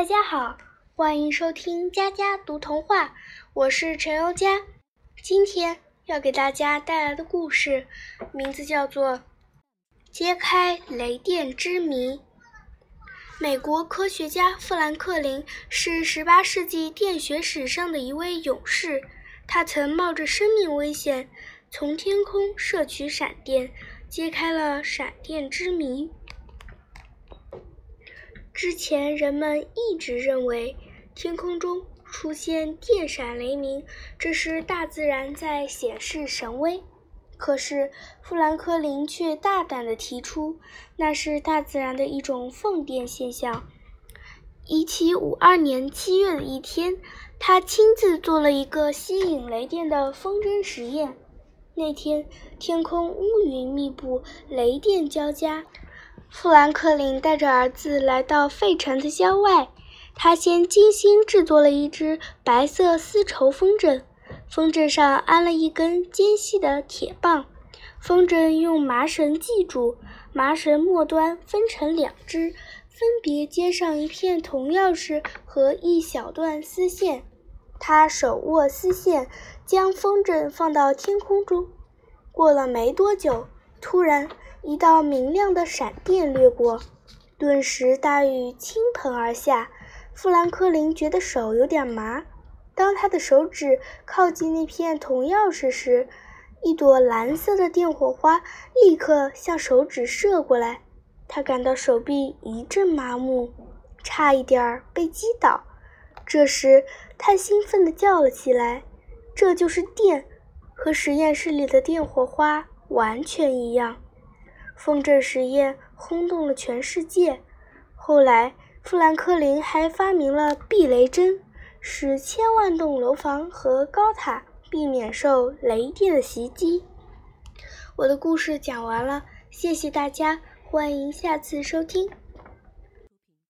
大家好，欢迎收听佳佳读童话，我是陈优佳。今天要给大家带来的故事名字叫做《揭开雷电之谜》。美国科学家富兰克林是18世纪电学史上的一位勇士，他曾冒着生命危险从天空摄取闪电，揭开了闪电之谜。之前人们一直认为天空中出现电闪雷鸣，这是大自然在显示神威。可是富兰克林却大胆地提出，那是大自然的一种放电现象。1752年7月的一天，他亲自做了一个吸引雷电的风筝实验。那天天空乌云密布，雷电交加。富兰克林带着儿子来到费城的郊外，他先精心制作了一只白色丝绸风筝，风筝上安了一根尖细的铁棒，风筝用麻绳系住，麻绳末端分成两只，分别接上一片铜钥匙和一小段丝线。他手握丝线，将风筝放到天空中。过了没多久，突然。一道明亮的闪电掠过，顿时大雨倾盆而下。富兰克林觉得手有点麻。当他的手指靠近那片铜钥匙时，一朵蓝色的电火花立刻向手指射过来。他感到手臂一阵麻木，差一点儿被击倒。这时，他兴奋地叫了起来：“这就是电，和实验室里的电火花完全一样！”风筝实验轰动了全世界。后来，富兰克林还发明了避雷针，使千万栋楼房和高塔避免受雷电的袭击。我的故事讲完了，谢谢大家，欢迎下次收听。